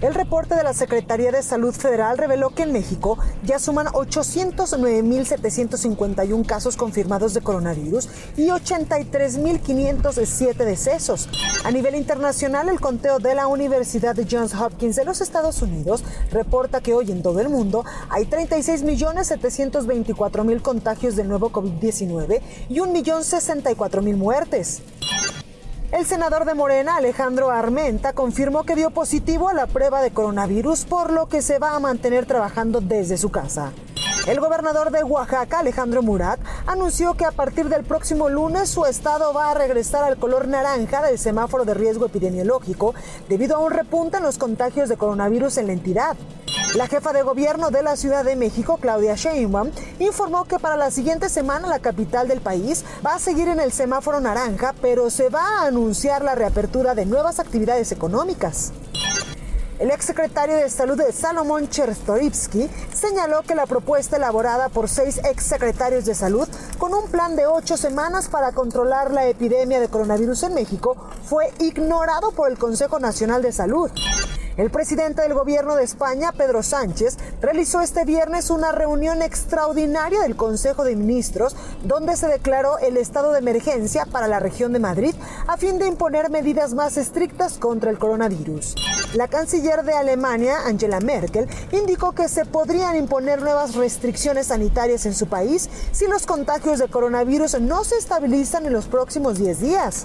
El reporte de la Secretaría de Salud Federal reveló que en México ya suman 809.751 casos confirmados de coronavirus y 83.507 decesos. A nivel internacional, el conteo de la Universidad Johns Hopkins de los Estados Unidos reporta que hoy en todo el mundo hay 36.724.000 contagios del nuevo COVID-19 y 1.064.000 muertes. El senador de Morena, Alejandro Armenta, confirmó que dio positivo a la prueba de coronavirus, por lo que se va a mantener trabajando desde su casa. El gobernador de Oaxaca, Alejandro Murat, anunció que a partir del próximo lunes su estado va a regresar al color naranja del semáforo de riesgo epidemiológico debido a un repunte en los contagios de coronavirus en la entidad. La jefa de gobierno de la Ciudad de México, Claudia Sheinbaum, informó que para la siguiente semana la capital del país va a seguir en el semáforo naranja, pero se va a anunciar la reapertura de nuevas actividades económicas. El exsecretario de Salud de Salomón Chertorivsky señaló que la propuesta elaborada por seis exsecretarios de Salud con un plan de ocho semanas para controlar la epidemia de coronavirus en México fue ignorado por el Consejo Nacional de Salud. El presidente del gobierno de España, Pedro Sánchez, realizó este viernes una reunión extraordinaria del Consejo de Ministros donde se declaró el estado de emergencia para la región de Madrid a fin de imponer medidas más estrictas contra el coronavirus. La canciller de Alemania, Angela Merkel, indicó que se podrían imponer nuevas restricciones sanitarias en su país si los contagios de coronavirus no se estabilizan en los próximos 10 días.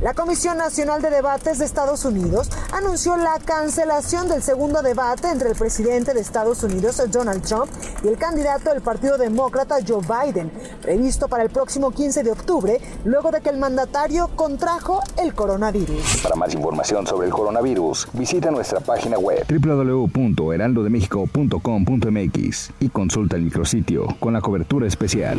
La Comisión Nacional de Debates de Estados Unidos anunció la cancelación del segundo debate entre el presidente de Estados Unidos, Donald Trump, y el candidato del Partido Demócrata, Joe Biden, previsto para el próximo 15 de octubre, luego de que el mandatario contrajo el coronavirus. Para más información sobre el coronavirus, visita nuestra página web www.heraldodemexico.com.mx y consulta el micrositio con la cobertura especial.